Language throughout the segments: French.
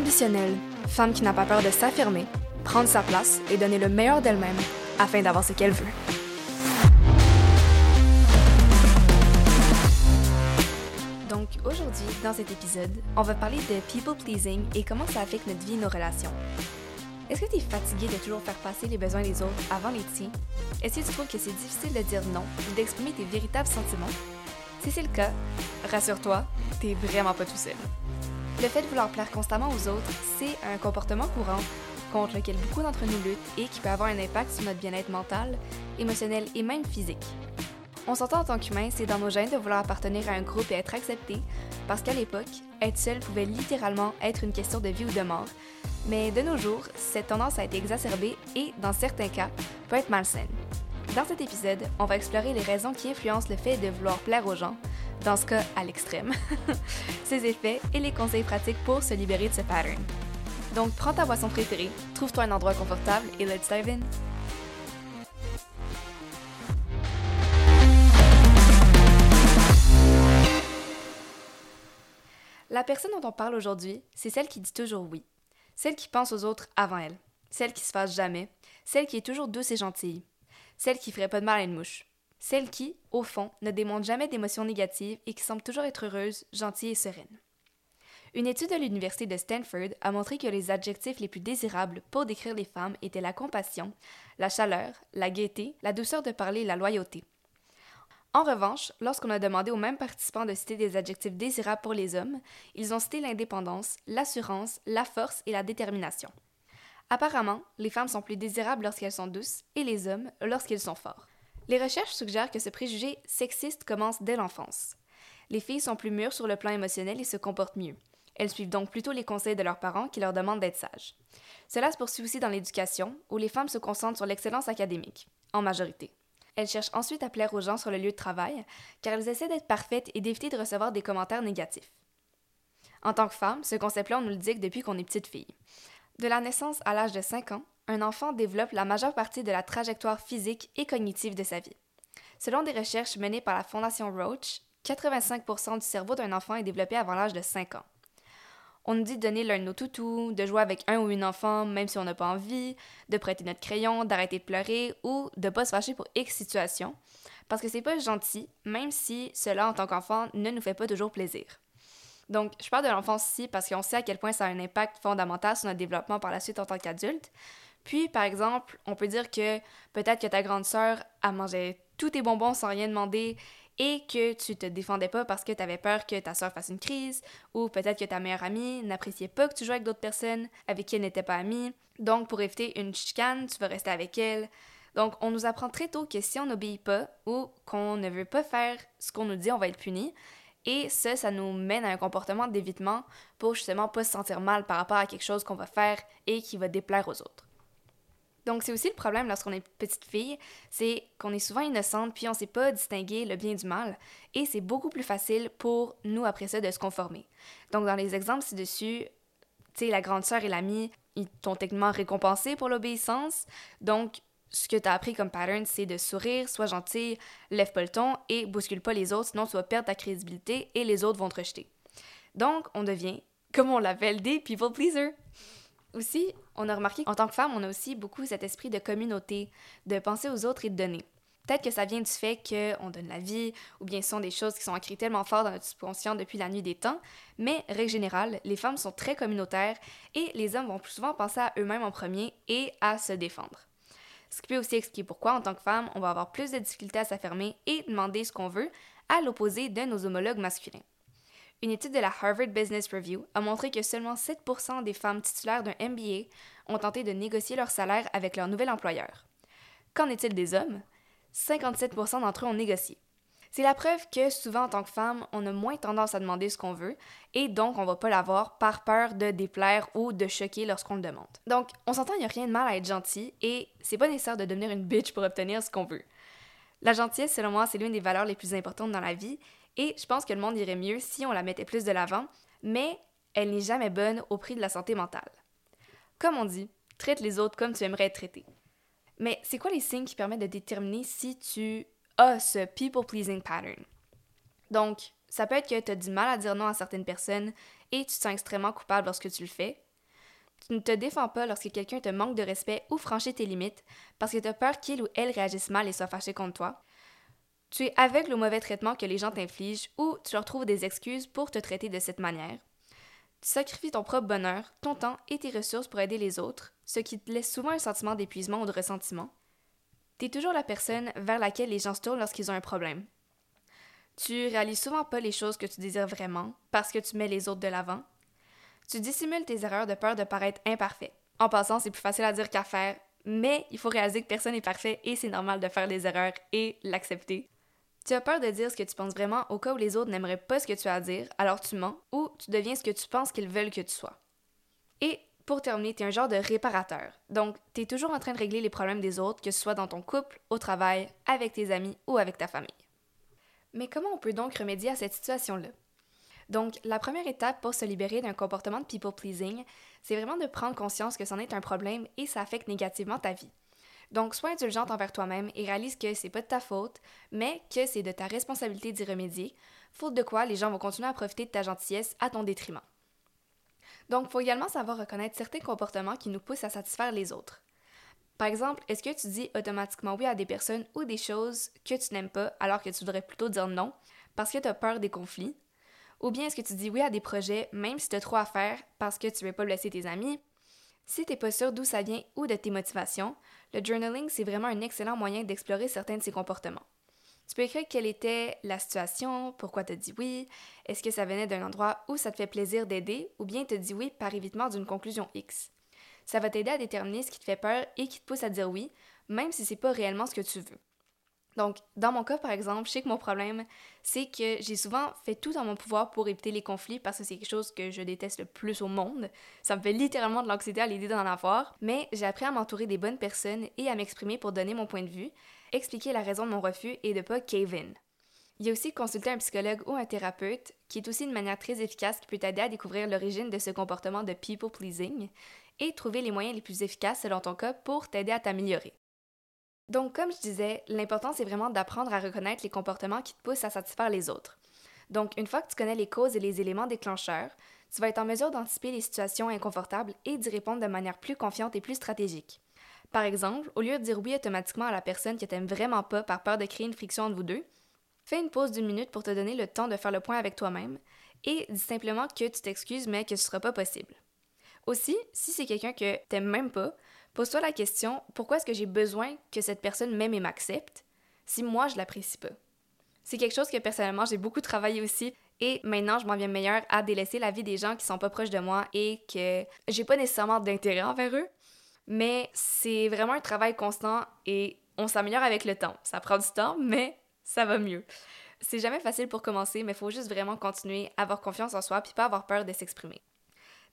ambitionnelle, femme qui n'a pas peur de s'affirmer, prendre sa place et donner le meilleur d'elle-même afin d'avoir ce qu'elle veut. Donc aujourd'hui, dans cet épisode, on va parler de people pleasing et comment ça affecte notre vie et nos relations. Est-ce que tu es fatigué de toujours faire passer les besoins des autres avant les tiens? Est-ce que tu trouves que c'est difficile de dire non ou d'exprimer tes véritables sentiments? Si c'est le cas, rassure-toi, t'es vraiment pas tout seul. Le fait de vouloir plaire constamment aux autres, c'est un comportement courant contre lequel beaucoup d'entre nous luttent et qui peut avoir un impact sur notre bien-être mental, émotionnel et même physique. On s'entend en tant qu'humain, c'est dans nos gènes de vouloir appartenir à un groupe et être accepté, parce qu'à l'époque, être seul pouvait littéralement être une question de vie ou de mort, mais de nos jours, cette tendance a été exacerbée et, dans certains cas, peut être malsaine. Dans cet épisode, on va explorer les raisons qui influencent le fait de vouloir plaire aux gens, dans ce cas à l'extrême, ses effets et les conseils pratiques pour se libérer de ce pattern. Donc prends ta boisson préférée, trouve-toi un endroit confortable et let's dive in! La personne dont on parle aujourd'hui, c'est celle qui dit toujours oui, celle qui pense aux autres avant elle, celle qui se fâche jamais, celle qui est toujours douce et gentille, celle qui ferait pas de mal à une mouche, celle qui, au fond, ne démontre jamais d'émotions négatives et qui semble toujours être heureuse, gentille et sereine. Une étude de l'Université de Stanford a montré que les adjectifs les plus désirables pour décrire les femmes étaient la compassion, la chaleur, la gaieté, la douceur de parler et la loyauté. En revanche, lorsqu'on a demandé aux mêmes participants de citer des adjectifs désirables pour les hommes, ils ont cité l'indépendance, l'assurance, la force et la détermination. Apparemment, les femmes sont plus désirables lorsqu'elles sont douces et les hommes lorsqu'ils sont forts. Les recherches suggèrent que ce préjugé sexiste commence dès l'enfance. Les filles sont plus mûres sur le plan émotionnel et se comportent mieux. Elles suivent donc plutôt les conseils de leurs parents qui leur demandent d'être sages. Cela se poursuit aussi dans l'éducation, où les femmes se concentrent sur l'excellence académique, en majorité. Elles cherchent ensuite à plaire aux gens sur le lieu de travail, car elles essaient d'être parfaites et d'éviter de recevoir des commentaires négatifs. En tant que femme, ce concept-là, on nous le dit depuis qu'on est petite fille. De la naissance à l'âge de 5 ans, un enfant développe la majeure partie de la trajectoire physique et cognitive de sa vie. Selon des recherches menées par la Fondation Roach, 85% du cerveau d'un enfant est développé avant l'âge de 5 ans. On nous dit de donner l'un de nos toutous, de jouer avec un ou une enfant même si on n'a pas envie, de prêter notre crayon, d'arrêter de pleurer ou de pas se fâcher pour X situation, parce que c'est pas gentil, même si cela en tant qu'enfant ne nous fait pas toujours plaisir. Donc, je parle de l'enfance ici parce qu'on sait à quel point ça a un impact fondamental sur notre développement par la suite en tant qu'adulte. Puis, par exemple, on peut dire que peut-être que ta grande sœur a mangé tous tes bonbons sans rien demander et que tu te défendais pas parce que tu avais peur que ta soeur fasse une crise, ou peut-être que ta meilleure amie n'appréciait pas que tu jouais avec d'autres personnes avec qui elle n'était pas amie. Donc, pour éviter une chicane, tu vas rester avec elle. Donc, on nous apprend très tôt que si on n'obéit pas ou qu'on ne veut pas faire ce qu'on nous dit, on va être puni. Et ça, ça nous mène à un comportement d'évitement pour justement pas se sentir mal par rapport à quelque chose qu'on va faire et qui va déplaire aux autres. Donc, c'est aussi le problème lorsqu'on est petite fille, c'est qu'on est souvent innocente puis on sait pas distinguer le bien du mal et c'est beaucoup plus facile pour nous après ça de se conformer. Donc, dans les exemples ci-dessus, tu sais, la grande sœur et l'ami, ils t'ont techniquement récompensé pour l'obéissance. Donc, ce que tu as appris comme pattern, c'est de sourire, sois gentil, lève pas le ton et bouscule pas les autres, sinon tu vas perdre ta crédibilité et les autres vont te rejeter. Donc, on devient, comme on l'appelle, des people pleasers. Aussi, on a remarqué qu'en tant que femme, on a aussi beaucoup cet esprit de communauté, de penser aux autres et de donner. Peut-être que ça vient du fait qu'on donne la vie, ou bien ce sont des choses qui sont ancrées tellement fort dans notre subconscient depuis la nuit des temps, mais, règle générale, les femmes sont très communautaires et les hommes vont plus souvent penser à eux-mêmes en premier et à se défendre. Ce qui peut aussi expliquer pourquoi, en tant que femme, on va avoir plus de difficultés à s'affirmer et demander ce qu'on veut, à l'opposé de nos homologues masculins. Une étude de la Harvard Business Review a montré que seulement 7% des femmes titulaires d'un MBA ont tenté de négocier leur salaire avec leur nouvel employeur. Qu'en est-il des hommes? 57% d'entre eux ont négocié. C'est la preuve que souvent en tant que femme, on a moins tendance à demander ce qu'on veut et donc on va pas l'avoir par peur de déplaire ou de choquer lorsqu'on le demande. Donc, on s'entend, il n'y a rien de mal à être gentil et c'est pas nécessaire de devenir une bitch pour obtenir ce qu'on veut. La gentillesse, selon moi, c'est l'une des valeurs les plus importantes dans la vie et je pense que le monde irait mieux si on la mettait plus de l'avant, mais elle n'est jamais bonne au prix de la santé mentale. Comme on dit, traite les autres comme tu aimerais être traité. Mais c'est quoi les signes qui permettent de déterminer si tu as ce people-pleasing pattern? Donc, ça peut être que tu as du mal à dire non à certaines personnes et tu te sens extrêmement coupable lorsque tu le fais. Tu ne te défends pas lorsque quelqu'un te manque de respect ou franchit tes limites parce que tu as peur qu'il ou elle réagisse mal et soit fâché contre toi. Tu es aveugle au mauvais traitement que les gens t'infligent ou tu leur trouves des excuses pour te traiter de cette manière. Tu sacrifies ton propre bonheur, ton temps et tes ressources pour aider les autres, ce qui te laisse souvent un sentiment d'épuisement ou de ressentiment. Tu es toujours la personne vers laquelle les gens se tournent lorsqu'ils ont un problème. Tu réalises souvent pas les choses que tu désires vraiment parce que tu mets les autres de l'avant. Tu dissimules tes erreurs de peur de paraître imparfait. En passant, c'est plus facile à dire qu'à faire, mais il faut réaliser que personne n'est parfait et c'est normal de faire des erreurs et l'accepter. Tu as peur de dire ce que tu penses vraiment au cas où les autres n'aimeraient pas ce que tu as à dire, alors tu mens ou tu deviens ce que tu penses qu'ils veulent que tu sois. Et pour terminer, tu es un genre de réparateur. Donc, tu es toujours en train de régler les problèmes des autres, que ce soit dans ton couple, au travail, avec tes amis ou avec ta famille. Mais comment on peut donc remédier à cette situation-là? Donc, la première étape pour se libérer d'un comportement de people pleasing, c'est vraiment de prendre conscience que c'en est un problème et ça affecte négativement ta vie. Donc, sois indulgente envers toi-même et réalise que c'est pas de ta faute, mais que c'est de ta responsabilité d'y remédier, faute de quoi les gens vont continuer à profiter de ta gentillesse à ton détriment. Donc, faut également savoir reconnaître certains comportements qui nous poussent à satisfaire les autres. Par exemple, est-ce que tu dis automatiquement oui à des personnes ou des choses que tu n'aimes pas alors que tu devrais plutôt dire non parce que tu as peur des conflits? Ou bien est-ce que tu dis oui à des projets même si tu as trop à faire parce que tu ne veux pas blesser tes amis? Si tu n'es pas sûr d'où ça vient ou de tes motivations, le journaling, c'est vraiment un excellent moyen d'explorer certains de ces comportements. Tu peux écrire quelle était la situation, pourquoi tu as dit oui, est-ce que ça venait d'un endroit où ça te fait plaisir d'aider, ou bien te dit oui par évitement d'une conclusion X. Ça va t'aider à déterminer ce qui te fait peur et qui te pousse à dire oui, même si c'est pas réellement ce que tu veux. Donc, dans mon cas, par exemple, je sais que mon problème, c'est que j'ai souvent fait tout dans mon pouvoir pour éviter les conflits parce que c'est quelque chose que je déteste le plus au monde. Ça me fait littéralement de l'anxiété à l'idée d'en avoir, mais j'ai appris à m'entourer des bonnes personnes et à m'exprimer pour donner mon point de vue, expliquer la raison de mon refus et de pas cave in. Il y a aussi consulter un psychologue ou un thérapeute, qui est aussi une manière très efficace qui peut t'aider à découvrir l'origine de ce comportement de people pleasing et trouver les moyens les plus efficaces selon ton cas pour t'aider à t'améliorer. Donc, comme je disais, l'important, c'est vraiment d'apprendre à reconnaître les comportements qui te poussent à satisfaire les autres. Donc, une fois que tu connais les causes et les éléments déclencheurs, tu vas être en mesure d'anticiper les situations inconfortables et d'y répondre de manière plus confiante et plus stratégique. Par exemple, au lieu de dire oui automatiquement à la personne que t'aimes vraiment pas par peur de créer une friction entre vous deux, fais une pause d'une minute pour te donner le temps de faire le point avec toi-même et dis simplement que tu t'excuses mais que ce sera pas possible. Aussi, si c'est quelqu'un que t'aimes même pas, Pose-toi la question, pourquoi est-ce que j'ai besoin que cette personne m'aime et m'accepte si moi je l'apprécie pas? C'est quelque chose que personnellement j'ai beaucoup travaillé aussi et maintenant je m'en viens meilleur à délaisser la vie des gens qui sont pas proches de moi et que j'ai pas nécessairement d'intérêt envers eux. Mais c'est vraiment un travail constant et on s'améliore avec le temps. Ça prend du temps, mais ça va mieux. C'est jamais facile pour commencer, mais il faut juste vraiment continuer, avoir confiance en soi puis pas avoir peur de s'exprimer.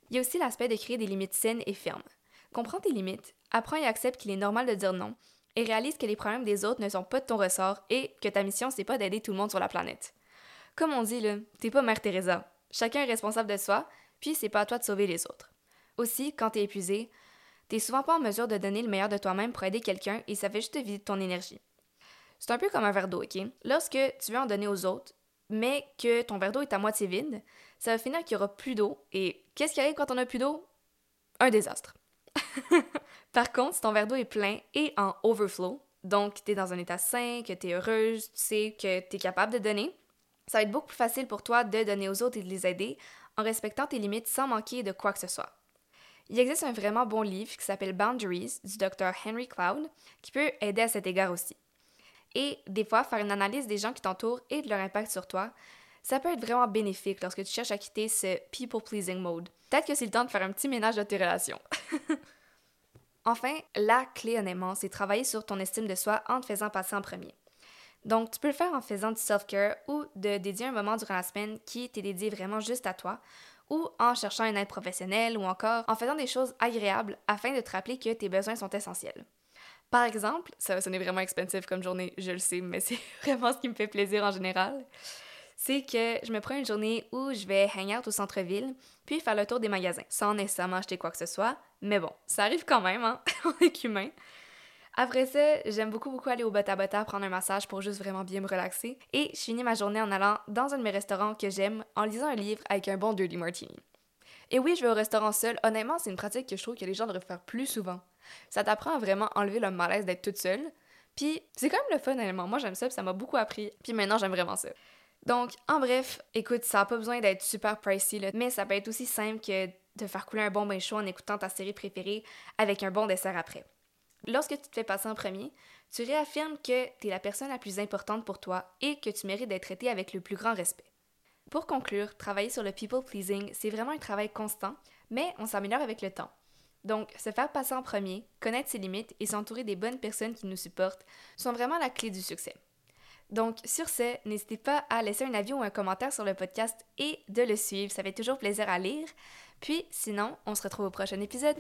Il y a aussi l'aspect de créer des limites saines et fermes. Comprends tes limites, apprends et accepte qu'il est normal de dire non, et réalise que les problèmes des autres ne sont pas de ton ressort et que ta mission, c'est pas d'aider tout le monde sur la planète. Comme on dit, là, t'es pas Mère Teresa. Chacun est responsable de soi, puis c'est pas à toi de sauver les autres. Aussi, quand t'es épuisé, t'es souvent pas en mesure de donner le meilleur de toi-même pour aider quelqu'un et ça fait juste te vider ton énergie. C'est un peu comme un verre d'eau, ok? Lorsque tu veux en donner aux autres, mais que ton verre d'eau est à moitié vide, ça va finir qu'il y aura plus d'eau. Et qu'est-ce qui arrive quand on a plus d'eau? Un désastre. Par contre, si ton verre d'eau est plein et en overflow, donc tu es dans un état sain, que tu heureuse, tu sais que tu es capable de donner, ça va être beaucoup plus facile pour toi de donner aux autres et de les aider en respectant tes limites sans manquer de quoi que ce soit. Il existe un vraiment bon livre qui s'appelle Boundaries du Dr. Henry Cloud qui peut aider à cet égard aussi. Et des fois, faire une analyse des gens qui t'entourent et de leur impact sur toi, ça peut être vraiment bénéfique lorsque tu cherches à quitter ce people-pleasing mode. Peut-être que c'est le temps de faire un petit ménage de tes relations. enfin, la clé honnêtement, c'est travailler sur ton estime de soi en te faisant passer en premier. Donc, tu peux le faire en faisant du self-care ou de dédier un moment durant la semaine qui t'est dédié vraiment juste à toi, ou en cherchant une aide professionnelle, ou encore en faisant des choses agréables afin de te rappeler que tes besoins sont essentiels. Par exemple, ça va sonner vraiment expensive comme journée, je le sais, mais c'est vraiment ce qui me fait plaisir en général c'est que je me prends une journée où je vais hang out au centre-ville, puis faire le tour des magasins, sans nécessairement acheter quoi que ce soit. Mais bon, ça arrive quand même, hein, on est humain. Après ça, j'aime beaucoup beaucoup aller au Bota Bota prendre un massage pour juste vraiment bien me relaxer. Et je finis ma journée en allant dans un de mes restaurants que j'aime en lisant un livre avec un bon dirty martini. Et oui, je vais au restaurant seul. Honnêtement, c'est une pratique que je trouve que les gens devraient faire plus souvent. Ça t'apprend à vraiment enlever le malaise d'être toute seule. Puis c'est quand même le fun, honnêtement. Moi, j'aime ça, puis ça m'a beaucoup appris. Puis maintenant, j'aime vraiment ça. Donc, en bref, écoute, ça n'a pas besoin d'être super pricey, mais ça peut être aussi simple que de faire couler un bon bain chaud en écoutant ta série préférée avec un bon dessert après. Lorsque tu te fais passer en premier, tu réaffirmes que tu es la personne la plus importante pour toi et que tu mérites d'être traité avec le plus grand respect. Pour conclure, travailler sur le people pleasing, c'est vraiment un travail constant, mais on s'améliore avec le temps. Donc, se faire passer en premier, connaître ses limites et s'entourer des bonnes personnes qui nous supportent sont vraiment la clé du succès. Donc, sur ce, n'hésitez pas à laisser un avis ou un commentaire sur le podcast et de le suivre. Ça fait toujours plaisir à lire. Puis, sinon, on se retrouve au prochain épisode.